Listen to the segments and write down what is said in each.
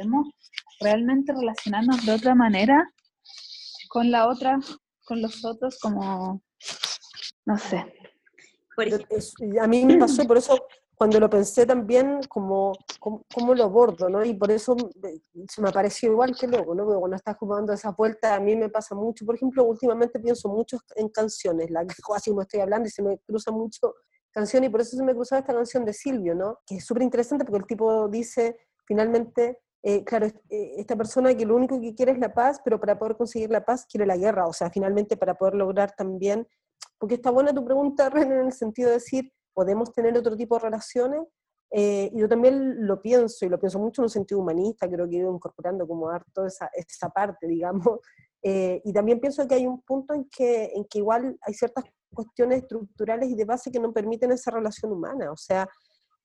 podemos realmente relacionarnos de otra manera con la otra, con los otros, como, no sé. a mí me pasó, por eso cuando lo pensé también, como, como, lo bordo, ¿no? Y por eso se me pareció igual que luego, ¿no? Porque cuando estás jugando esa vuelta, a mí me pasa mucho. Por ejemplo, últimamente pienso mucho en canciones, la que así me estoy hablando y se me cruza mucho canción, y por eso se me cruzaba esta canción de Silvio, ¿no? Que es súper interesante porque el tipo dice, finalmente, eh, claro, eh, esta persona que lo único que quiere es la paz, pero para poder conseguir la paz quiere la guerra, o sea, finalmente para poder lograr también, porque está buena tu pregunta, Ren, en el sentido de decir, podemos tener otro tipo de relaciones. Eh, yo también lo pienso, y lo pienso mucho en un sentido humanista, creo que he ido incorporando como harto esa, esa parte, digamos. Eh, y también pienso que hay un punto en que, en que igual hay ciertas cuestiones estructurales y de base que no permiten esa relación humana. O sea,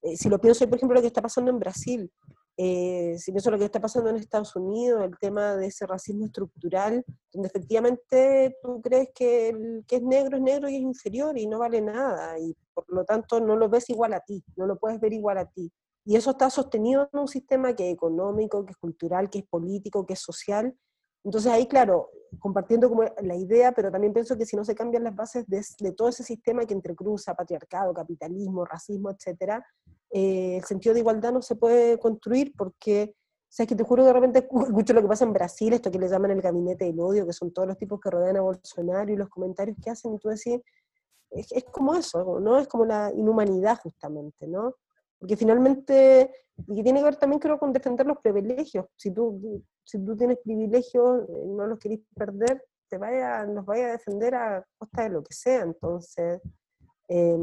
eh, si lo pienso, por ejemplo, lo que está pasando en Brasil, eh, si pienso lo que está pasando en Estados Unidos, el tema de ese racismo estructural, donde efectivamente tú crees que el que es negro es negro y es inferior y no vale nada, y por lo tanto no lo ves igual a ti, no lo puedes ver igual a ti. Y eso está sostenido en un sistema que es económico, que es cultural, que es político, que es social. Entonces ahí, claro, compartiendo como la idea, pero también pienso que si no se cambian las bases de, de todo ese sistema que entrecruza patriarcado, capitalismo, racismo, etcétera, eh, el sentido de igualdad no se puede construir porque, sabes que te juro que de repente escucho lo que pasa en Brasil, esto que le llaman el gabinete del odio, que son todos los tipos que rodean a Bolsonaro y los comentarios que hacen, y tú decís, es, como eso, ¿no? Es como la inhumanidad justamente, ¿no? Porque finalmente, y que tiene que ver también creo con defender los privilegios, si tú, si tú tienes privilegios, eh, no los querés perder, te vaya, los vaya a defender a costa de lo que sea, entonces... Eh,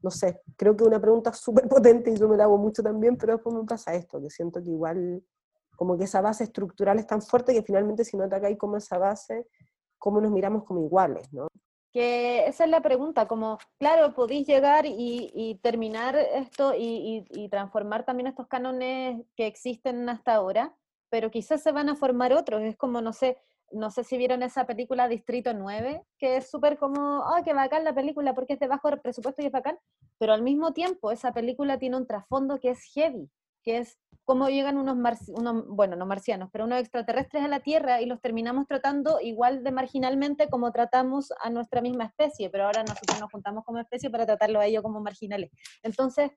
no sé, creo que una pregunta súper potente y yo me la hago mucho también, pero después me pasa esto, que siento que igual como que esa base estructural es tan fuerte que finalmente si no atacáis como esa base, ¿cómo nos miramos como iguales? ¿no? Esa es la pregunta, como, claro, podéis llegar y, terminar esto y, transformar también estos cánones que existen hasta ahora, pero quizás se van a formar otros, es como, no sé, no sé si vieron esa película Distrito 9, que es súper como, ¡ay, qué bacán la película! Porque es de bajo presupuesto y es bacán, pero al mismo tiempo esa película tiene un trasfondo que es heavy, que es cómo llegan unos, unos, bueno, no marcianos, pero unos extraterrestres a la Tierra y los terminamos tratando igual de marginalmente como tratamos a nuestra misma especie, pero ahora nosotros nos juntamos como especie para tratarlo a ellos como marginales. Entonces,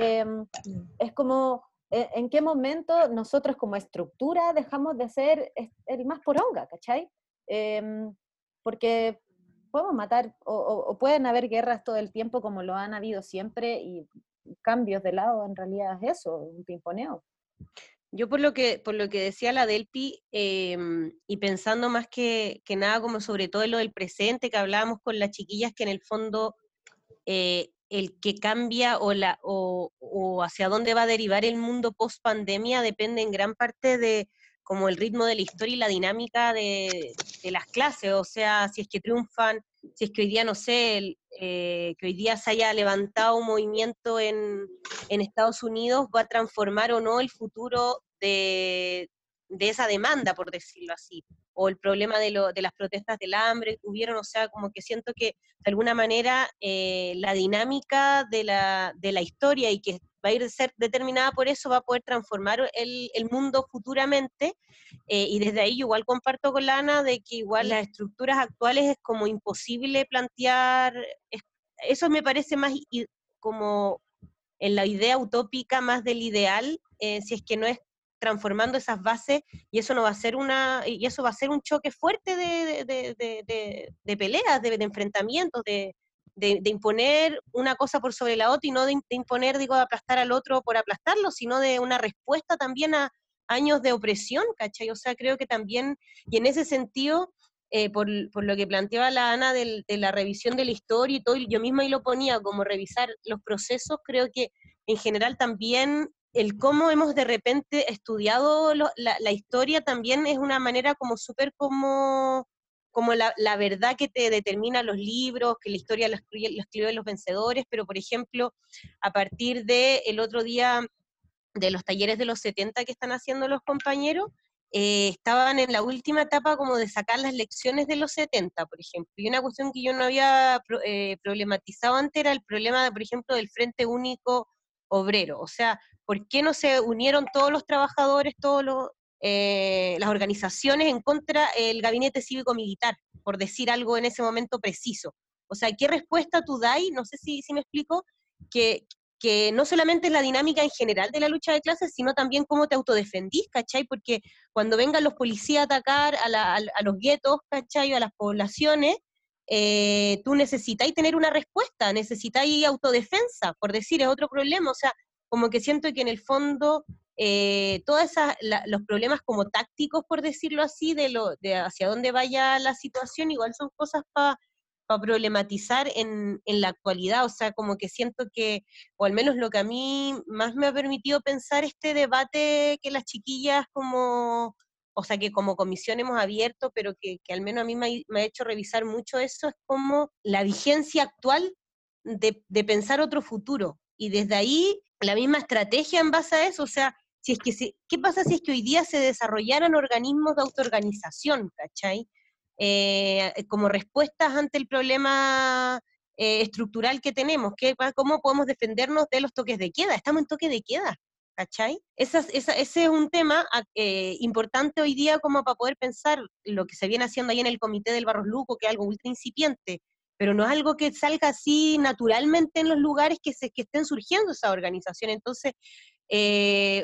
em, es como ¿E-, ¿En qué momento nosotros como estructura dejamos de ser el más poronga, ¿cachai? Em, porque podemos matar o, pueden haber guerras todo el tiempo como lo han habido siempre y cambios de lado en realidad es eso, un pimponeo. Yo por lo que, por lo que decía la Delpi, em, y pensando más que, que, nada como sobre todo lo del presente, que hablábamos con las chiquillas, que en el fondo eh, el que cambia o, la, o, hacia dónde va a derivar el mundo post pandemia depende en gran parte de como el ritmo de la historia y la dinámica de, las clases, o sea, si es que triunfan, si es que hoy día, no sé, eh, que hoy día se haya levantado un movimiento en, en, Estados Unidos, va a transformar o no el futuro de, de esa demanda, por decirlo así o el problema de, lo, de las protestas del hambre que hubieron, o sea, como que siento que de alguna manera eh, la dinámica de la, de la historia y que va a ir a ser determinada por eso, va a poder transformar el, el mundo futuramente. Eh, y desde ahí igual comparto con la Ana de que igual las estructuras actuales es como imposible plantear, eso me parece más como en la idea utópica más del ideal, eh, si es que no es transformando esas bases y eso no va a ser una y eso va a ser un choque fuerte de, de, peleas, de, enfrentamientos, de, imponer una cosa por sobre la otra y no de, imponer, digo, aplastar al otro por aplastarlo, sino de una respuesta también a años de opresión, ¿cachai? O sea, creo que también, y en ese sentido, eh, por, por, lo que planteaba la Ana de la revisión de la historia y todo, yo misma ahí lo ponía como revisar los procesos, creo que en general también el cómo hemos de repente estudiado la, historia también es una manera como súper como, como la, verdad que te determina los libros, que la historia la escriben los vencedores, pero por ejemplo, a partir del el otro día de los talleres de los 70 que están haciendo los compañeros, eh, estaban en la última etapa como de sacar las lecciones de los 70, por ejemplo. Y una cuestión que yo no había eh, problematizado antes era el problema, por ejemplo, del Frente Único Obrero. O sea, ¿por qué no se unieron todos los trabajadores, todas las organizaciones en contra del gabinete cívico-militar, por decir algo en ese momento preciso? O sea, ¿qué respuesta tú das? No sé si, me explico, que, que no solamente es la dinámica en general de la lucha de clases, sino también cómo te autodefendís, ¿cachai? Porque cuando vengan los policías a atacar a, los guetos, ¿cachai? A las poblaciones, eh, tú necesitáis tener una respuesta, necesitáis autodefensa, por decir, es otro problema. O sea, como que siento que en el fondo eh, todos los problemas como tácticos, por decirlo así, de, lo, de hacia dónde vaya la situación, igual son cosas para para problematizar en, en, la actualidad, o sea, como que siento que, o al menos lo que a mí más me ha permitido pensar este debate que las chiquillas como, o sea, que como comisión hemos abierto, pero que, que al menos a mí me ha, hecho revisar mucho eso, es como la vigencia actual de, de, pensar otro futuro. Y desde ahí, la misma estrategia en base a eso, o sea, si es que ¿qué pasa si es que hoy día se desarrollaran organismos de autoorganización, ¿cachai? Eh, como respuestas ante el problema eh, estructural que tenemos, que, cómo podemos defendernos de los toques de queda. Estamos en toque de queda, ¿cachai? ese es un tema ah, eh, importante hoy día como para poder pensar lo que se viene haciendo ahí en el Comité del Barros Luco, que es algo ultra incipiente, pero no es algo que salga así naturalmente en los lugares que, se, que estén surgiendo esa organización. Entonces,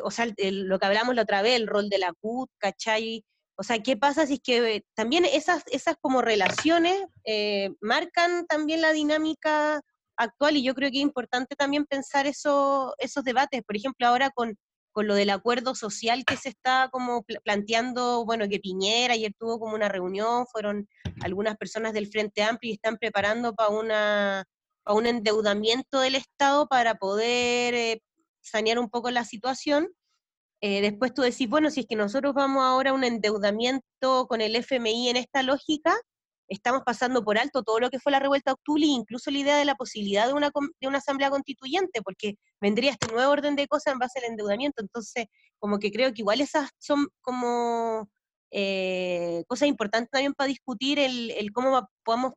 o sea, lo que hablamos la otra vez, el rol de la CUT, ¿cachai? O sea, ¿qué pasa si es que también esas, esas como relaciones eh, marcan también la dinámica actual? Y yo creo que es importante también pensar eso, esos debates. Por ejemplo, ahora con, con lo del acuerdo social que se está como planteando, bueno, que Piñera ayer tuvo como una reunión, fueron algunas personas del Frente Amplio y están preparando para una para un endeudamiento del Estado para poder eh, sanear un poco la situación. Eh, después tú decís, bueno, si es que nosotros vamos ahora a un endeudamiento con el FMI en esta lógica, estamos pasando por alto todo lo que fue la revuelta de octubre, incluso la idea de la posibilidad de una, de una asamblea constituyente, porque vendría este nuevo orden de cosas en base al endeudamiento. Entonces, como que creo que igual esas son como eh, cosas importantes también para discutir el, el cómo podamos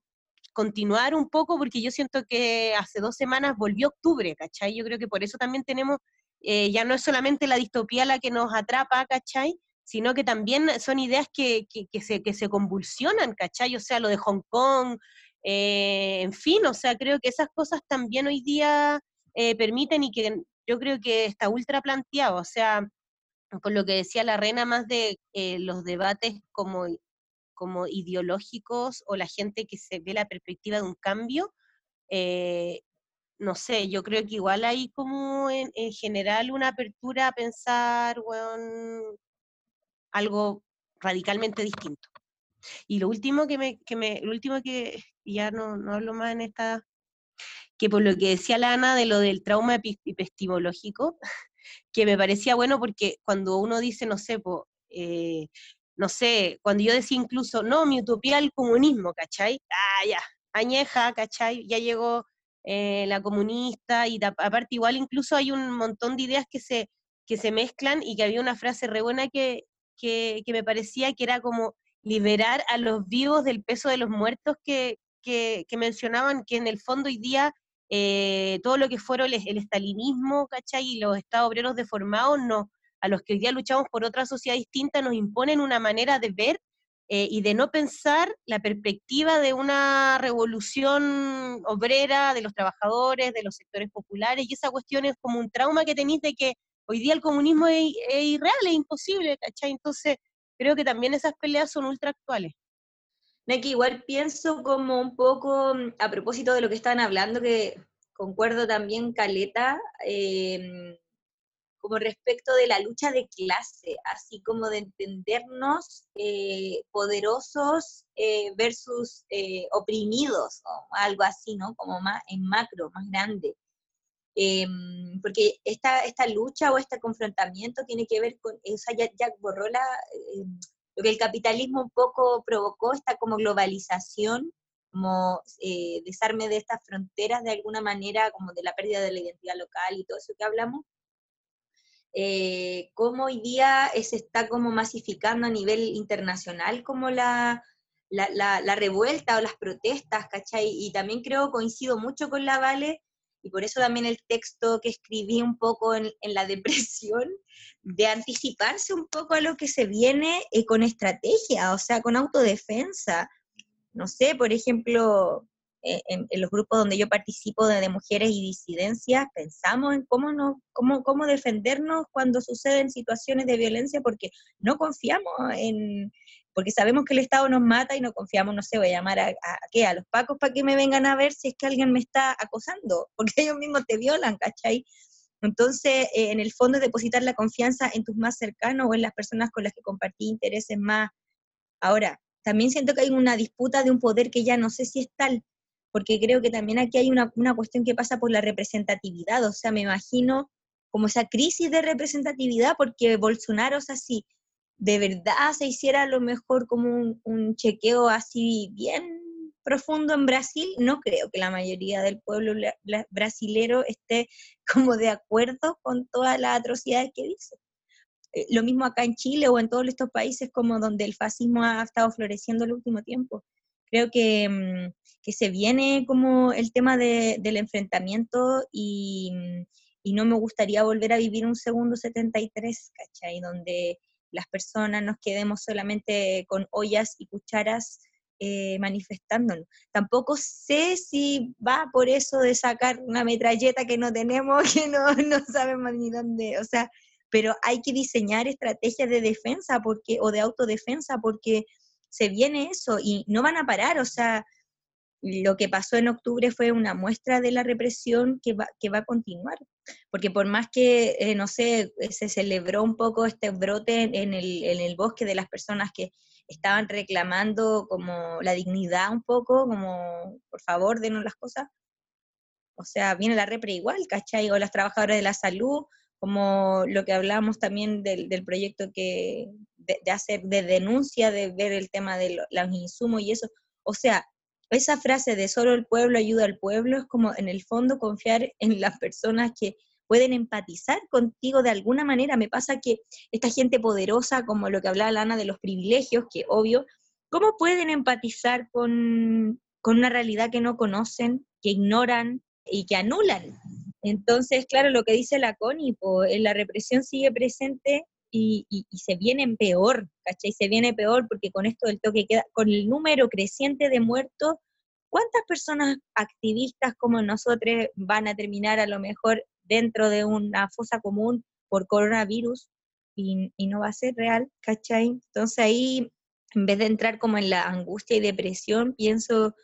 continuar un poco, porque yo siento que hace dos semanas volvió octubre, ¿cachai? Yo creo que por eso también tenemos eh, ya no es solamente la distopía la que nos atrapa, ¿cachai? Sino que también son ideas que, que, se, que se convulsionan, ¿cachai? O sea, lo de Hong Kong, eh, en fin, o sea, creo que esas cosas también hoy día eh, permiten y que yo creo que está ultra planteado, o sea, con lo que decía la reina más de los debates como, como ideológicos o la gente que se ve la perspectiva de un cambio, no sé, yo creo que igual hay como en, general una apertura a pensar, bueno, algo radicalmente distinto. Y lo último que me, que me, lo último que ya no, no hablo más en esta, que por lo que decía la Ana de lo del trauma epistemológico, que me parecía bueno porque cuando uno dice, no sé, eh, no sé, cuando yo decía incluso, no, mi utopía el comunismo, ¿cachai? Ah, ya, añeja, ¿cachai? Ya llegó eh, la comunista, y aparte igual incluso hay un montón de ideas que se, que se mezclan y que había una frase re buena que, que, me parecía que era como liberar a los vivos del peso de los muertos que, que, mencionaban que en el fondo hoy día eh, todo lo que fueron el, el, estalinismo, ¿cachai? Y los estados obreros deformados, no, a los que hoy día luchamos por otra sociedad distinta, nos imponen una manera de ver eh, y de no pensar la perspectiva de una revolución obrera, de los trabajadores, de los sectores populares, y esa cuestión es como un trauma que tenéis de que hoy día el comunismo es, irreal, es imposible, ¿cachai? Entonces, creo que también esas peleas son ultra actuales. que igual pienso como un poco, mm, a propósito de lo que estaban hablando, que concuerdo también, Caleta, eh, como respecto de la lucha de clase, así como de entendernos eh, poderosos eh, versus eh, oprimidos, o algo así, ¿no? Como más en macro, más grande. Em, porque esta, esta lucha o este confrontamiento tiene que ver con, o sea, ya, borró la, em, lo que el capitalismo un poco provocó, esta como globalización, como desarme de estas fronteras de alguna manera, como de la pérdida de la identidad local y todo eso que hablamos, eh, cómo hoy día se está como masificando a nivel internacional como la, la, revuelta o las protestas, ¿cachai? Y también creo, coincido mucho con la Vale, y por eso también el texto que escribí un poco en, la depresión, de anticiparse un poco a lo que se viene eh, con estrategia, o sea, con autodefensa. No sé, por ejemplo, eh, en, los grupos donde yo participo de, mujeres y disidencias, pensamos en cómo, no, cómo, cómo defendernos cuando suceden situaciones de violencia porque no confiamos en, porque sabemos que el Estado nos mata y no confiamos, no sé, voy a llamar a, a, ¿qué? a los pacos para que me vengan a ver si es que alguien me está acosando, porque ellos mismos te violan, ¿cachai? Entonces, eh, en el fondo, depositar la confianza en tus más cercanos o en las personas con las que compartí intereses más. Ahora, también siento que hay una disputa de un poder que ya no sé si es tal, porque creo que también aquí hay una, una cuestión que pasa por la representatividad, o sea, me imagino como esa crisis de representatividad, porque Bolsonaro, es así de verdad se hiciera a lo mejor como un, chequeo así bien profundo en Brasil, no creo que la mayoría del pueblo brasilero esté como de acuerdo con todas las atrocidades que dice. Eh, lo mismo acá en Chile o en todos estos países como donde el fascismo ha estado floreciendo el último tiempo. Creo que, mm, que se viene como el tema del enfrentamiento y, no me gustaría volver a vivir un segundo 73, ¿cachai? Donde las personas nos quedemos solamente con ollas y cucharas eh, manifestándonos. Tampoco sé si va por eso de sacar una metralleta que no tenemos, que no, no sabemos ni dónde, o sea, pero hay que diseñar estrategias de defensa porque, o de autodefensa porque se viene eso y no van a parar, o sea, lo que pasó en octubre fue una muestra de la represión que va, que va a continuar, porque por más que, eh, no sé, eh, se celebró un poco este brote en el, en el bosque de las personas que estaban reclamando como la dignidad un poco, como por favor denos las cosas, o sea, viene la repre igual, ¿cachai? O las trabajadoras de la salud, como lo que hablamos también del, del proyecto que de, de, hacer de denuncia, de ver el tema de los insumos y eso, o sea, esa frase de solo el pueblo ayuda al pueblo es como en el fondo confiar en las personas que pueden empatizar contigo de alguna manera. Me pasa que esta gente poderosa, como lo que hablaba Lana de los privilegios, que obvio, ¿cómo pueden empatizar con, una realidad que no conocen, que ignoran y que anulan? Entonces, claro, lo que dice la CONI, la represión sigue presente y, se viene peor, ¿cachai? Se viene peor porque con esto del toque queda, con el número creciente de muertos, ¿cuántas personas activistas como nosotros van a terminar a lo mejor dentro de una fosa común por coronavirus y, no va a ser real, ¿cachai? Entonces ahí, en vez de entrar como en la angustia y depresión, pienso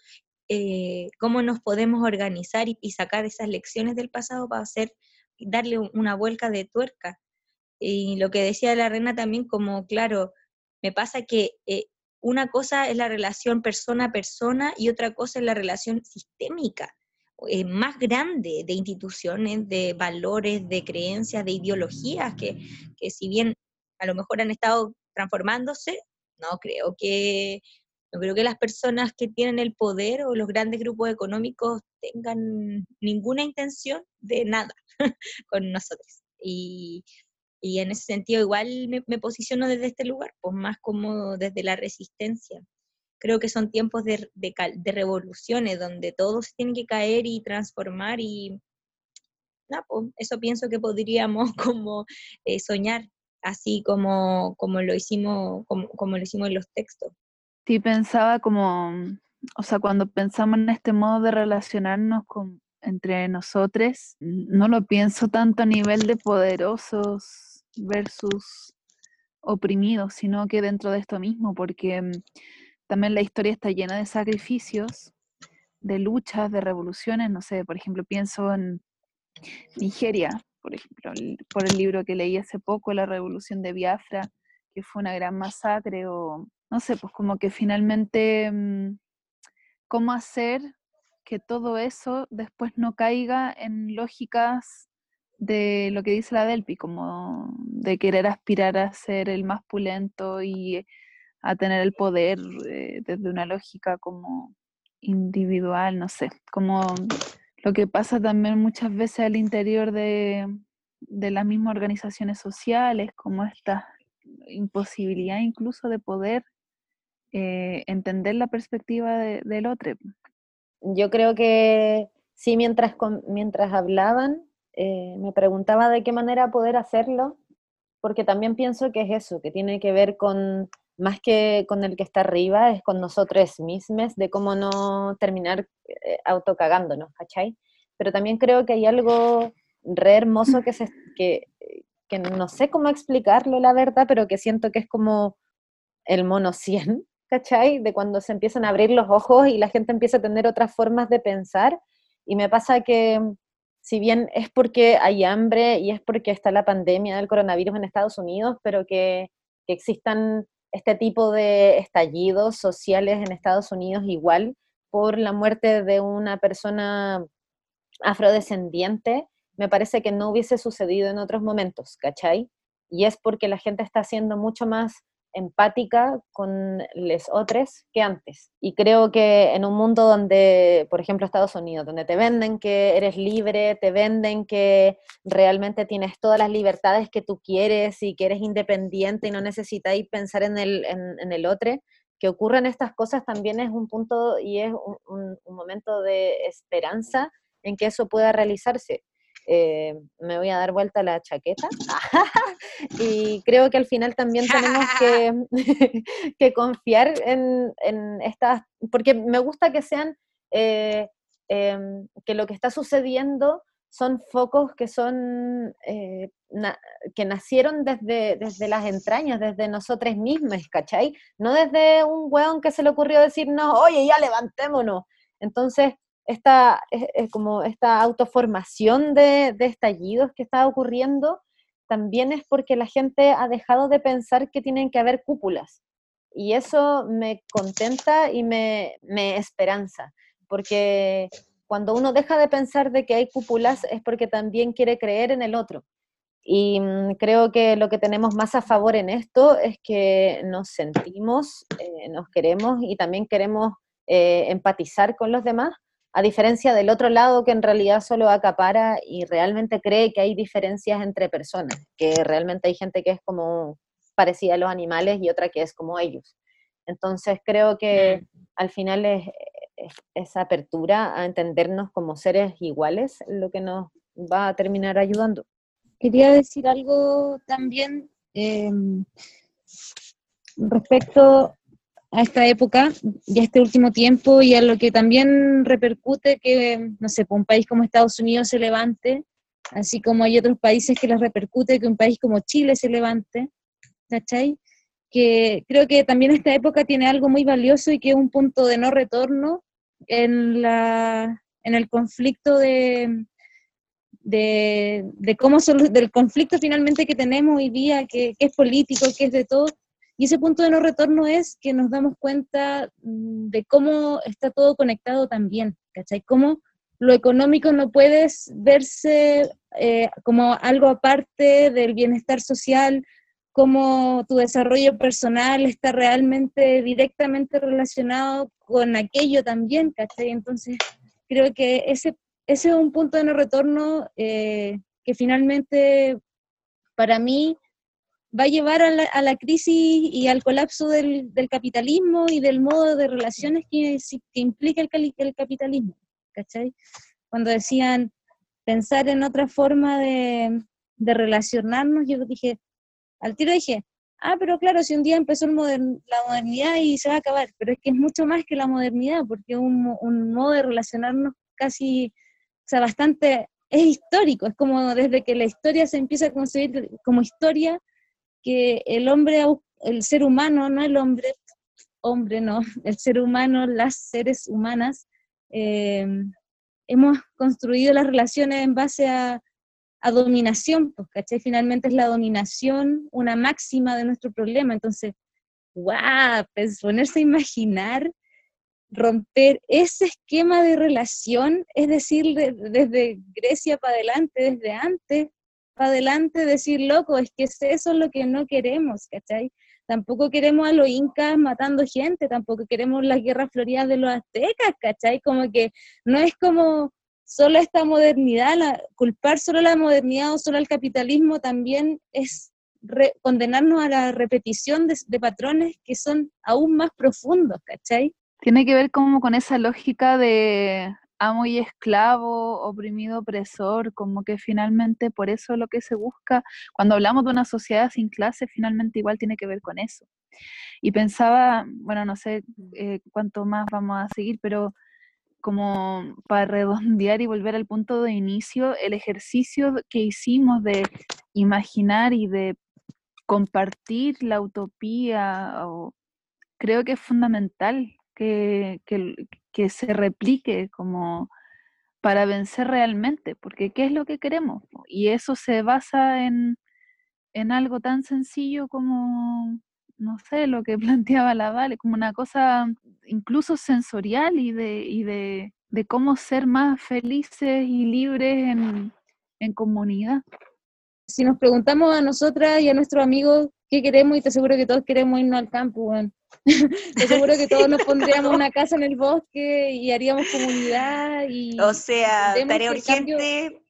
eh, cómo nos podemos organizar y, y, sacar esas lecciones del pasado para hacer, darle una vuelta de tuerca y lo que decía la reina también, como claro, me pasa que eh, una cosa es la relación persona a persona y otra cosa es la relación sistémica, eh, más grande de instituciones, de valores, de creencias, de ideologías, que, que si bien a lo mejor han estado transformándose, no creo que no creo que las personas que tienen el poder o los grandes grupos económicos tengan ninguna intención de nada con nosotros. Y, y en ese sentido igual me, posiciono desde este lugar, pues más como desde la resistencia. Creo que son tiempos de, de, revoluciones donde todos tienen que caer y transformar y pues eso pienso que podríamos como eh, soñar, así como, como, lo hicimos, como, como lo hicimos en los textos. Sí, pensaba como, o sea, cuando pensamos en este modo de relacionarnos con, entre nosotros, no lo pienso tanto a nivel de poderosos versus oprimidos, sino que dentro de esto mismo, porque mm, también la historia está llena de sacrificios, de luchas, de revoluciones, no sé, por ejemplo, pienso en Nigeria, por ejemplo, por el libro que leí hace poco, La Revolución de Biafra, que fue una gran masacre, o no sé, pues como que finalmente, mm, ¿cómo hacer que todo eso después no caiga en lógicas de lo que dice la Delpi, como de querer aspirar a ser el más pulento y a tener el poder eh, desde una lógica como individual, no sé, como lo que pasa también muchas veces al interior de, las mismas organizaciones sociales, como esta imposibilidad incluso de poder eh, entender la perspectiva del otro. Yo creo que sí, mientras, mientras hablaban, eh, me preguntaba de qué manera poder hacerlo, porque también pienso que es eso, que tiene que ver con, más que con el que está arriba, es con nosotros mismos, de cómo no terminar eh, autocagándonos, ¿cachai? Pero también creo que hay algo re hermoso que, se, que, que no sé cómo explicarlo, la verdad, pero que siento que es como el mono 100, ¿cachai? De cuando se empiezan a abrir los ojos y la gente empieza a tener otras formas de pensar. Y me pasa que, si bien es porque hay hambre y es porque está la pandemia del coronavirus en Estados Unidos, pero que, existan este tipo de estallidos sociales en Estados Unidos igual por la muerte de una persona afrodescendiente, me parece que no hubiese sucedido en otros momentos, ¿cachai? Y es porque la gente está siendo mucho más empática con los otros que antes. Y creo que en un mundo donde, por ejemplo, Estados Unidos, donde te venden que eres libre, te venden que realmente tienes todas las libertades que tú quieres y que eres independiente y no necesitáis pensar en el, en, el otro, que ocurran estas cosas también es un punto y es un momento de esperanza en que eso pueda realizarse. Eh, me voy a dar vuelta la chaqueta. y creo que al final también tenemos que, que confiar en, en, estas, porque me gusta que sean, eh, em, que lo que está sucediendo son focos que son, eh, que nacieron desde, desde las entrañas, desde nosotros mismos, ¿cachai? No desde un weón que se le ocurrió decirnos, oye, ya levantémonos. Entonces, esta, es, como esta autoformación de, estallidos que está ocurriendo también es porque la gente ha dejado de pensar que tienen que haber cúpulas. Y eso me contenta y me, me esperanza, porque cuando uno deja de pensar de que hay cúpulas es porque también quiere creer en el otro. Y mm, creo que lo que tenemos más a favor en esto es que nos sentimos, eh, nos queremos y también queremos eh, empatizar con los demás, a diferencia del otro lado que en realidad solo acapara y realmente cree que hay diferencias entre personas, que realmente hay gente que es como parecida a los animales y otra que es como ellos. Entonces creo que al final es, esa apertura a entendernos como seres iguales lo que nos va a terminar ayudando. Quería decir algo también eh, respecto a esta época y a este último tiempo y a lo que también repercute que, no sé, un país como Estados Unidos se levante, así como hay otros países que les repercute que un país como Chile se levante, ¿cachai? Que creo que también esta época tiene algo muy valioso y que es un punto de no retorno en, la, en el conflicto de, de, de cómo del conflicto finalmente que tenemos hoy día, que, que es político, que es de todo, y ese punto de no retorno es que nos damos cuenta mm, de cómo está todo conectado también, ¿cachai? Cómo lo económico no puede verse eh, como algo aparte del bienestar social, cómo tu desarrollo personal está realmente directamente relacionado con aquello también, ¿cachai? Entonces, creo que ese, ese es un punto de no retorno eh, que finalmente para mí va a llevar a la, crisis y al colapso del, capitalismo y del modo de relaciones que, implica el, el, capitalismo, ¿cachai? Cuando decían pensar en otra forma de, relacionarnos, yo dije, al tiro dije, ah, pero claro, si un día empezó la modernidad y se va a acabar, pero es que es mucho más que la modernidad, porque un, un modo de relacionarnos casi, o sea, bastante, es histórico, es como desde que la historia se empieza a concebir como historia, que el hombre, el ser humano, no el hombre, hombre no, el ser humano, las seres humanas, eh, hemos construido las relaciones en base a, dominación, pues, ¿cachai? Finalmente es la dominación una máxima de nuestro problema, entonces, guau, pues ponerse a imaginar romper ese esquema de relación, es decir, desde Grecia para adelante, desde antes, adelante decir, loco, es que eso es lo que no queremos, ¿cachai? Tampoco queremos a los incas matando gente, tampoco queremos las guerras floridas de los aztecas, ¿cachai? Como que no es como solo esta modernidad, culpar solo la modernidad o solo al capitalismo también es condenarnos a la repetición de, de, patrones que son aún más profundos, ¿cachai? Tiene que ver como con esa lógica de amo y esclavo, oprimido, opresor, como que finalmente por eso lo que se busca, cuando hablamos de una sociedad sin clase, finalmente igual tiene que ver con eso. Y pensaba, bueno, no sé eh, cuánto más vamos a seguir, pero como para redondear y volver al punto de inicio, el ejercicio que hicimos de imaginar y de compartir la utopía, creo que es fundamental que, que, se replique como para vencer realmente, porque ¿qué es lo que queremos? Y eso se basa en, en algo tan sencillo como, no sé, lo que planteaba la Vale, como una cosa incluso sensorial y de, y de, de cómo ser más felices y libres en, en comunidad. Si nos preguntamos a nosotras y a nuestros amigos qué queremos, y te aseguro que todos queremos irnos al campo, bueno. te aseguro que todos nos pondríamos una casa en el bosque y haríamos comunidad. Y o sea, Tarea Urgente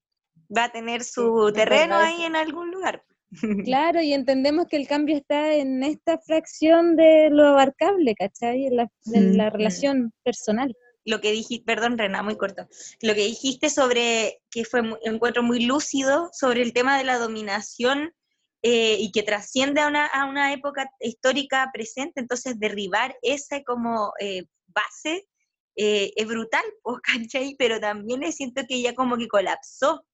va a tener su terreno ahí en algún lugar. Claro, y entendemos que el cambio está en esta fracción de lo abarcable, ¿cachai? En la, la relación personal. Lo que dijiste, perdón, Rena, muy corto. Lo que dijiste sobre, que fue un encuentro muy lúcido, sobre el tema de la dominación eh, y que trasciende a una, a una, época histórica presente, entonces derribar esa como eh, base eh, es brutal, ¿cachai? Pero también siento que ya como que colapsó,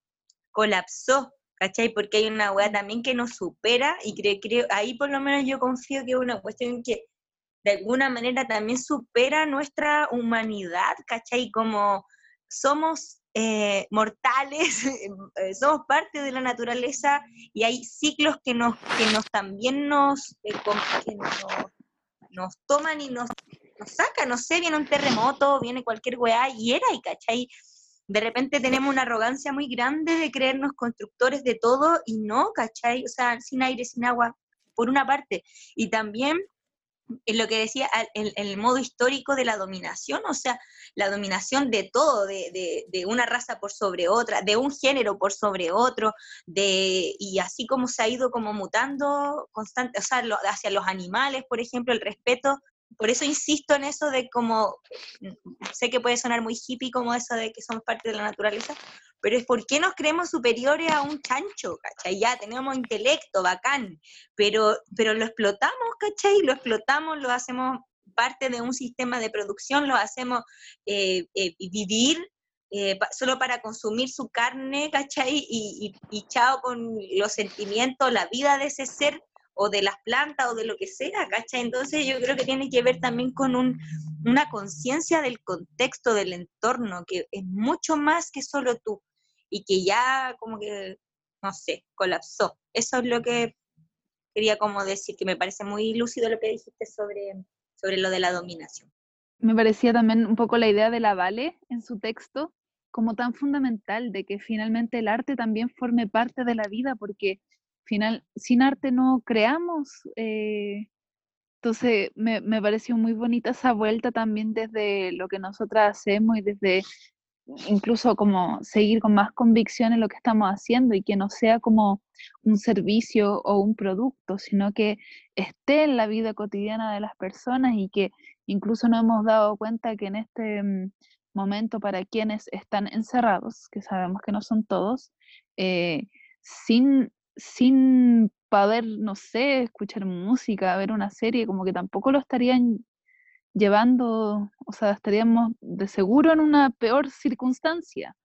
colapsó, ¿cachai? Porque hay una weá también que nos supera y creo, creo, ahí por lo menos yo confío que es una cuestión que de alguna manera también supera nuestra humanidad, ¿cachai? Como somos eh, mortales, eh, somos parte de la naturaleza y hay ciclos que nos, que nos también nos, eh, nos, toman y nos, nos sacan, no sé, viene un terremoto, viene cualquier weá y era, y cachai, de repente tenemos una arrogancia muy grande de creernos constructores de todo y no, cachai, o sea, sin aire, sin agua, por una parte, y también en lo que decía, el, el, modo histórico de la dominación, o sea, la dominación de todo, de, de, una raza por sobre otra, de un género por sobre otro, de, y así como se ha ido como mutando constante, o sea, hacia los animales, por ejemplo, el respeto. Por eso insisto en eso de como, sé que puede sonar muy hippie como eso de que somos parte de la naturaleza, pero es porque nos creemos superiores a un chancho, ¿cachai? Ya tenemos intelecto, bacán, pero, pero lo explotamos, ¿cachai? Lo explotamos, lo hacemos parte de un sistema de producción, lo hacemos eh, eh, vivir eh, solo para consumir su carne, ¿cachai? Y, y, y, chao con los sentimientos, la vida de ese ser o de las plantas o de lo que sea, ¿cachai? Entonces yo creo que tiene que ver también con un, una conciencia del contexto, del entorno, que es mucho más que solo tú y que ya como que, no sé, colapsó. Eso es lo que quería como decir, que me parece muy lúcido lo que dijiste sobre, sobre lo de la dominación. Me parecía también un poco la idea de la Vale en su texto como tan fundamental, de que finalmente el arte también forme parte de la vida, porque final, sin arte no creamos. Eh, entonces me, me pareció muy bonita esa vuelta también desde lo que nosotras hacemos y desde incluso como seguir con más convicción en lo que estamos haciendo y que no sea como un servicio o un producto, sino que esté en la vida cotidiana de las personas y que incluso nos hemos dado cuenta que en este mm, momento para quienes están encerrados, que sabemos que no son todos, eh, sin, sin poder, no sé, escuchar música, ver una serie, como que tampoco lo estarían llevando, o sea, estaríamos de seguro en una peor circunstancia,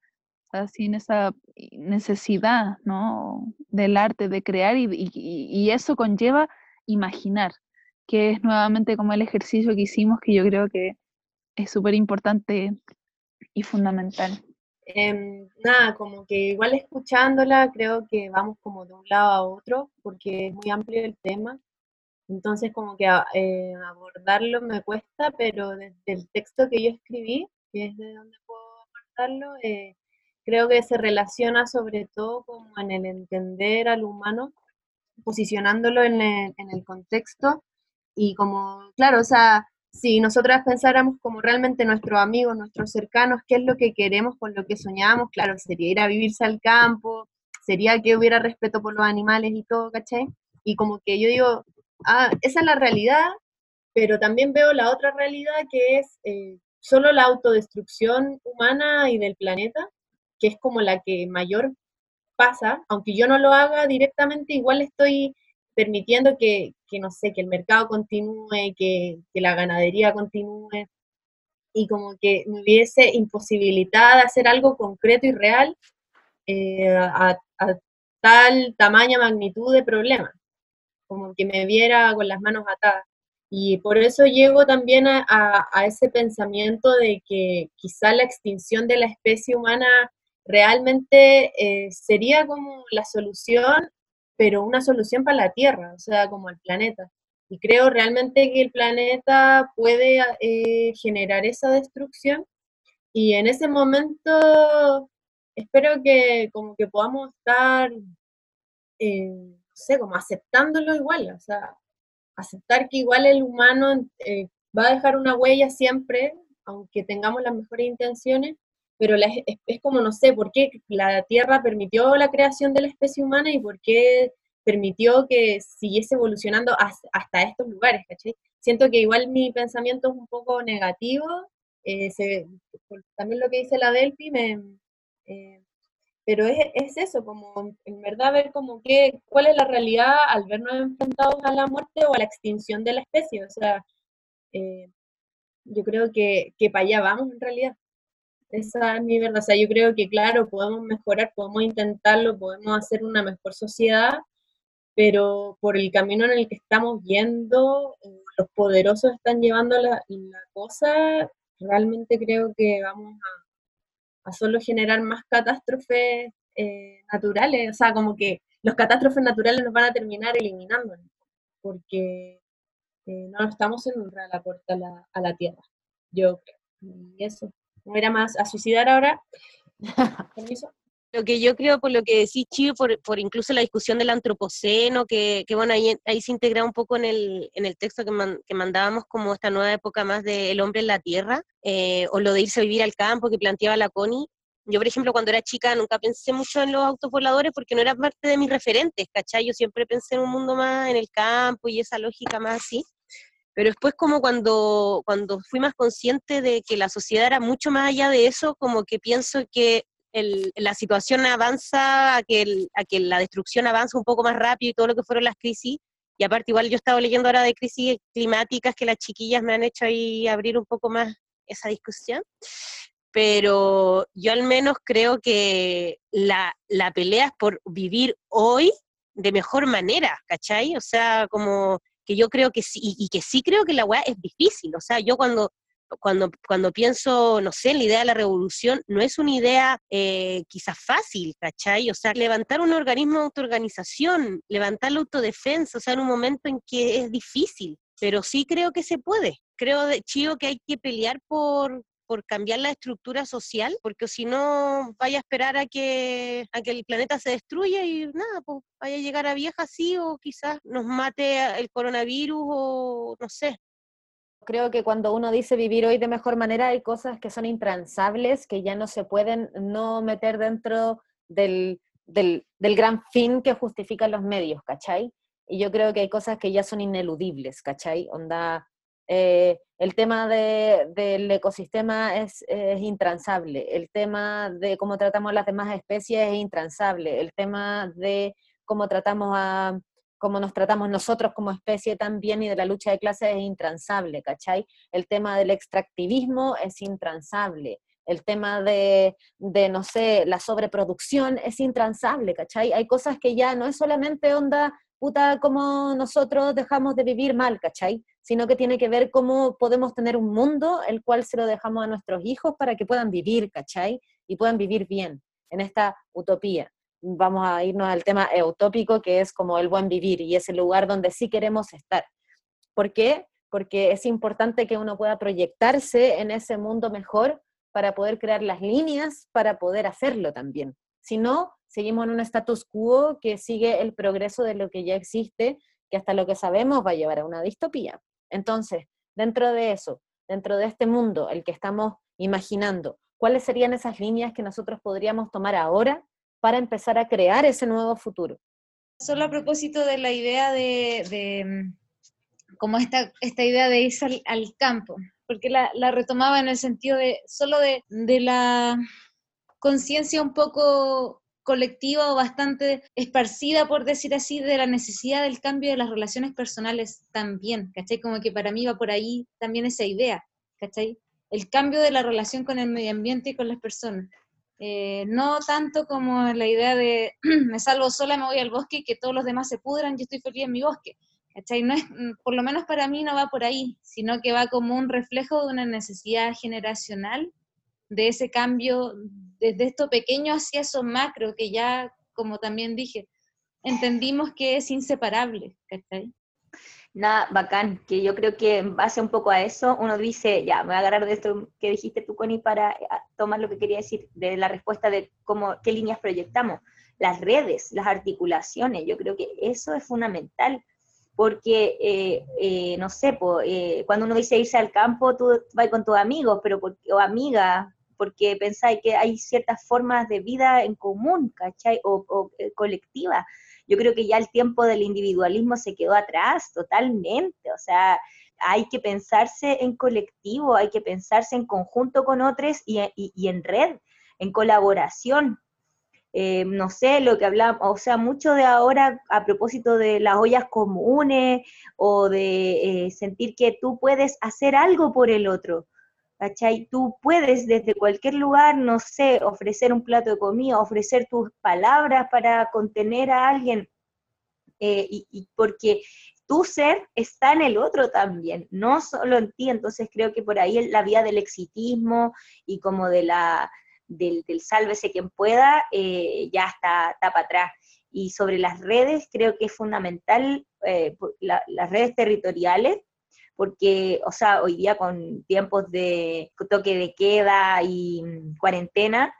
o sea, sin esa necesidad, ¿no? Del arte, de crear, y, y, eso conlleva imaginar, que es nuevamente como el ejercicio que hicimos, que yo creo que es súper importante y fundamental. Em, nada, como que igual escuchándola creo que vamos como de un lado a otro porque es muy amplio el tema. Entonces, como que ah, eh, abordarlo me cuesta, pero desde el texto que yo escribí, que es de donde puedo abordarlo, eh, creo que se relaciona sobre todo como en el entender al humano, posicionándolo en el, en el contexto. Y como, claro, o sea, si nosotras pensáramos como realmente nuestros amigos, nuestros cercanos, qué es lo que queremos, con lo que soñamos, claro, sería ir a vivirse al campo, sería que hubiera respeto por los animales y todo, ¿cachai? Y como que yo digo, ah, esa es la realidad, pero también veo la otra realidad que es, eh, solo la autodestrucción humana y del planeta, que es como la que mayor pasa, aunque yo no lo haga directamente, igual estoy permitiendo que, que no sé, que el mercado continúe, que, que, la ganadería continúe, y como que me hubiese imposibilitada hacer algo concreto y real eh, a, tal tamaño, magnitud de problema, como que me viera con las manos atadas. Y por eso llego también a, a, ese pensamiento de que quizá la extinción de la especie humana realmente eh, sería como la solución, pero una solución para la Tierra, o sea, como el planeta. Y creo realmente que el planeta puede eh, generar esa destrucción. Y en ese momento espero que como que podamos estar, eh, no sé, como aceptándolo igual, o sea, aceptar que igual el humano eh, va a dejar una huella siempre, aunque tengamos las mejores intenciones, pero es, como, no sé, por qué la Tierra permitió la creación de la especie humana y por qué permitió que siguiese evolucionando hasta, estos lugares, ¿cachai? Siento que igual mi pensamiento es un poco negativo, eh, también lo que dice la Delphi, me, eh, pero es, es, eso, como en verdad ver como que, cuál es la realidad al vernos enfrentados a la muerte o a la extinción de la especie, o sea, eh, yo creo que, que para allá vamos en realidad. Esa es mi verdad, o sea, yo creo que claro, podemos mejorar, podemos intentarlo, podemos hacer una mejor sociedad, pero por el camino en el que estamos yendo, eh, los poderosos están llevando la, cosa, realmente creo que vamos a, solo generar más catástrofes eh, naturales, o sea, como que los catástrofes naturales nos van a terminar eliminando, porque eh, no estamos en un la puerta a la, a la Tierra, yo creo. Y eso, no era más a suicidar ahora. ¿Permiso? Lo que yo creo, por lo que decís, Chío, por, por incluso la discusión del antropoceno, que, que bueno, ahí, ahí, se integra un poco en el, en el texto que, que mandábamos como esta nueva época más del hombre en la tierra, eh, o lo de irse a vivir al campo que planteaba la Connie. Yo, por ejemplo, cuando era chica nunca pensé mucho en los autos voladores porque no era parte de mis referentes, ¿cachai? Yo siempre pensé en un mundo más en el campo y esa lógica más así. Pero después como cuando, cuando fui más consciente de que la sociedad era mucho más allá de eso, como que pienso que la situación avanza, a que, a que la destrucción avanza un poco más rápido y todo lo que fueron las crisis. Y aparte, igual yo estaba leyendo ahora de crisis climáticas que las chiquillas me han hecho ahí abrir un poco más esa discusión. Pero yo al menos creo que la, la pelea es por vivir hoy de mejor manera, ¿cachai? O sea, como que yo creo que sí, y, que sí creo que la weá es difícil. O sea, yo cuando cuando, cuando pienso, no sé, en la idea de la revolución, no es una idea eh, quizás fácil, ¿cachai? O sea, levantar un organismo de autoorganización, levantar la autodefensa, o sea, en un momento en que es difícil, pero sí creo que se puede. Creo, Chío, que hay que pelear por, por cambiar la estructura social, porque si no vaya a esperar a que, a que el planeta se destruya y nada, pues vaya a llegar a vieja así o quizás nos mate el coronavirus o no sé, creo que cuando uno dice vivir hoy de mejor manera, hay cosas que son intransables, que ya no se pueden no meter dentro del, del, del gran fin que justifican los medios, ¿cachai? Y yo creo que hay cosas que ya son ineludibles, ¿cachai? Onda, eh, el tema de, del ecosistema es, intransable, el tema de cómo tratamos a las demás especies es intransable, el tema de cómo tratamos a, cómo nos tratamos nosotros como especie también y de la lucha de clases es intransable, ¿cachai? El tema del extractivismo es intransable. El tema de, de, no sé, la sobreproducción es intransable, ¿cachai? Hay cosas que ya no es solamente onda, puta, como nosotros dejamos de vivir mal, ¿cachai? Sino que tiene que ver cómo podemos tener un mundo el cual se lo dejamos a nuestros hijos para que puedan vivir, ¿cachai? Y puedan vivir bien en esta utopía vamos a irnos al tema eutópico, que es como el buen vivir y es el lugar donde sí queremos estar. ¿Por qué? Porque es importante que uno pueda proyectarse en ese mundo mejor para poder crear las líneas para poder hacerlo también. Si no, seguimos en un status quo que sigue el progreso de lo que ya existe, que hasta lo que sabemos va a llevar a una distopía. Entonces, dentro de eso, dentro de este mundo, el que estamos imaginando, ¿cuáles serían esas líneas que nosotros podríamos tomar ahora para empezar a crear ese nuevo futuro. Solo a propósito de la idea de, de mm, como esta, esta idea de irse al, campo. porque la, la retomaba en el sentido de solo de, de la conciencia un poco colectiva o bastante esparcida, por decir así, de la necesidad del cambio de las relaciones personales también, ¿cachai? Como que para mí va por ahí también esa idea, ¿cachai? El cambio de la relación con el medio ambiente y con las personas. Eh, no tanto como la idea de me salvo sola, me voy al bosque y que todos los demás se pudran, yo estoy feliz en mi bosque. ¿cachai? No mm, por lo menos para mí no va por ahí, sino que va como un reflejo de una necesidad generacional de ese cambio desde esto pequeño hacia eso macro, que ya, como también dije, entendimos que es inseparable, ¿cachai? Nada, bacán, que yo creo que en base un poco a eso, uno dice, ya, me voy a agarrar de esto que dijiste tú, Connie, para eh, tomar lo que quería decir de la respuesta de cómo, qué líneas proyectamos. Las redes, las articulaciones, yo creo que eso es fundamental, porque, eh, eh, no sé, cuando uno dice irse al campo, tú vas con tus amigos, pero o amigas, porque pensáis que hay ciertas formas de vida en común, ¿cachai? O, o eh, colectiva. Yo creo que ya el tiempo del individualismo se quedó atrás totalmente, o sea, hay que pensarse en colectivo, hay que pensarse en conjunto con otros y, en red, en colaboración. Eh, no sé, lo que hablamos, o sea, mucho de ahora a propósito de las ollas comunes o de eh, sentir que tú puedes hacer algo por el otro. ¿Cachai? Tú puedes desde cualquier lugar, no sé, ofrecer un plato de comida, ofrecer tus palabras para contener a alguien, eh, y, porque tu ser está en el otro también, no solo en ti, entonces creo que por ahí la vía del exitismo y como de la, del, del sálvese quien pueda, eh, ya está, está para atrás. Y sobre las redes, creo que es fundamental, eh, las redes territoriales, porque, o sea, hoy día con tiempos de toque de queda y mm, cuarentena,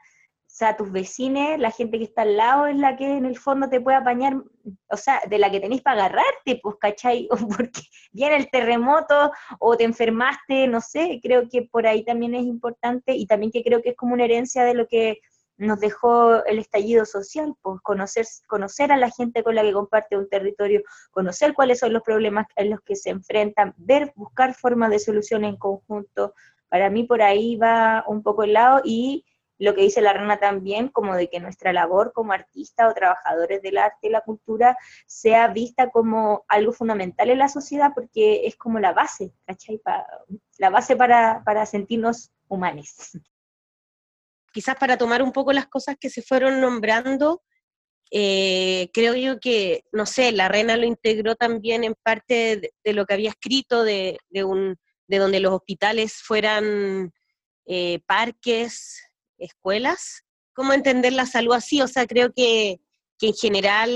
o sea, tus vecinos, la gente que está al lado es la que en el fondo te puede apañar, o sea, de la que tenéis para agarrarte, pues, ¿cachai? O porque viene el terremoto o te enfermaste, no sé, creo que por ahí también es importante y también que creo que es como una herencia de lo que nos dejó el estallido social, pues conocer, conocer a la gente con la que comparte un territorio, conocer cuáles son los problemas en los que se enfrentan, ver, buscar formas de solución en conjunto. Para mí por ahí va un poco el lado y lo que dice la rana también, como de que nuestra labor como artista o trabajadores del arte y la cultura sea vista como algo fundamental en la sociedad porque es como la base, ¿cachai? la base para, para sentirnos humanos quizás para tomar un poco las cosas que se fueron nombrando, eh, creo yo que, no sé, la reina lo integró también en parte de, lo que había escrito, de, un, de donde los hospitales fueran eh, parques, escuelas. ¿Cómo entender la salud así? O sea, creo que que en general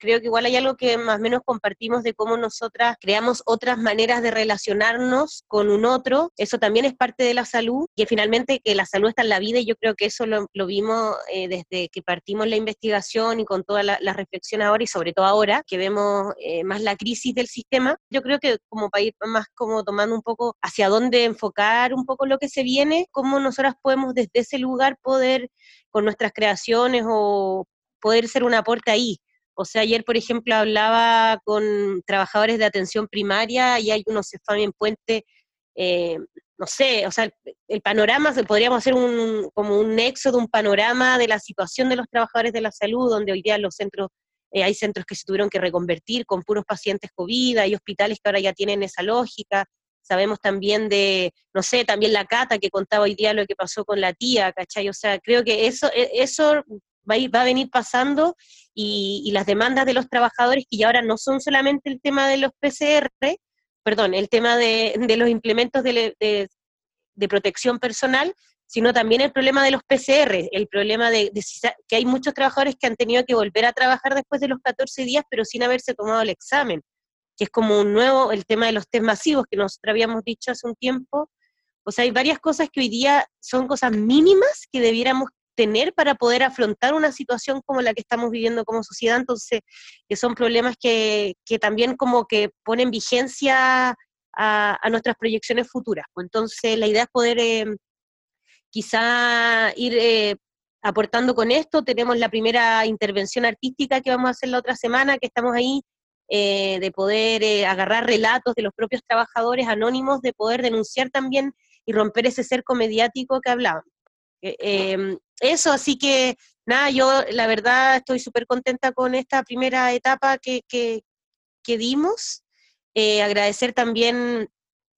creo que igual hay algo que más o menos compartimos de cómo nosotras creamos otras maneras de relacionarnos con un otro, eso también es parte de la salud, y finalmente que la salud está en la vida y yo creo que eso lo, vimos eh, desde que partimos la investigación y con toda la, reflexión ahora y sobre todo ahora que vemos eh, más la crisis del sistema, yo creo que como país más como tomando un poco hacia dónde enfocar un poco lo que se viene, cómo nosotras podemos desde ese lugar poder con nuestras creaciones o poder ser un aporte ahí. O sea, ayer, por ejemplo, hablaba con trabajadores de atención primaria y hay unos en Puente, eh, no sé, o sea, el, panorama, podríamos hacer un, como un nexo de un panorama de la situación de los trabajadores de la salud, donde hoy día los centros, eh, hay centros que se tuvieron que reconvertir con puros pacientes COVID, hay hospitales que ahora ya tienen esa lógica, sabemos también de, no sé, también la Cata que contaba hoy día lo que pasó con la tía, ¿cachai? O sea, creo que eso, e, eso va a, va a venir pasando y, las demandas de los trabajadores, que ya ahora no son solamente el tema de los PCR, perdón, el tema de, los implementos de, de, protección personal, sino también el problema de los PCR, el problema de, que hay muchos trabajadores que han tenido que volver a trabajar después de los 14 días, pero sin haberse tomado el examen, que es como un nuevo, el tema de los test masivos que nosotros habíamos dicho hace un tiempo. O sea, hay varias cosas que hoy día son cosas mínimas que debiéramos tener para poder afrontar una situación como la que estamos viviendo como sociedad, entonces, que son problemas que, también como que ponen vigencia a, nuestras proyecciones futuras. Pues entonces, la idea es poder eh, quizá ir eh, aportando con esto. Tenemos la primera intervención artística que vamos a hacer la otra semana, que estamos ahí eh, de poder agarrar relatos de los propios trabajadores anónimos, de poder denunciar también y romper ese cerco mediático que hablaban. Eh, em, eso, así que nada, yo la verdad estoy súper contenta con esta primera etapa que, que, dimos. Eh, agradecer también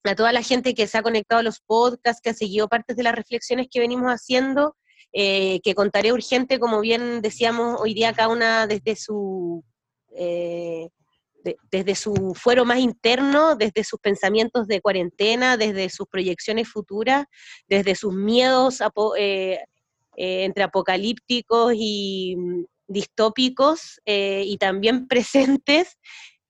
a toda la gente que se ha conectado a los podcasts, que ha seguido partes de las reflexiones que venimos haciendo, eh, que contaré urgente, como bien decíamos hoy día, cada una desde su, desde su fuero más interno, desde sus pensamientos de cuarentena, desde sus proyecciones futuras, desde sus miedos eh, entre apocalípticos y mm, distópicos y también presentes,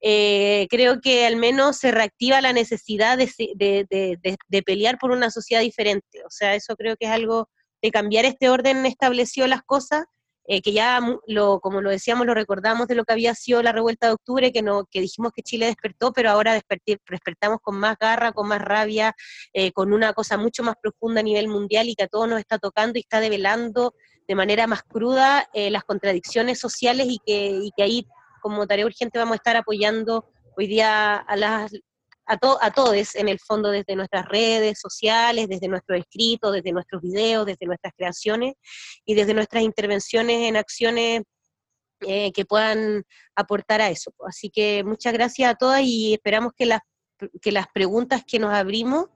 eh, creo que al menos se reactiva la necesidad de, pelear por una sociedad diferente. O sea, eso creo que es algo de cambiar este orden establecido las cosas, eh, que ya, lo, como lo decíamos, lo recordamos de lo que había sido la revuelta de octubre, que, no, que dijimos que Chile despertó, pero ahora despertamos con más garra, con más rabia, eh, con una cosa mucho más profunda a nivel mundial y que a todos nos está tocando y está develando de manera más cruda las contradicciones sociales y que, y que ahí como tarea urgente vamos a estar apoyando hoy día a las a, a todos en el fondo desde nuestras redes sociales, desde nuestros escritos, desde nuestros videos, desde nuestras creaciones y desde nuestras intervenciones en acciones eh, que puedan aportar a eso. Así que muchas gracias a todas y esperamos que las, que las preguntas que nos abrimos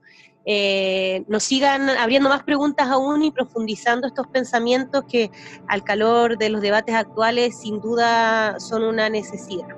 eh, nos sigan abriendo más preguntas aún y profundizando estos pensamientos que al calor de los debates actuales sin duda son una necesidad.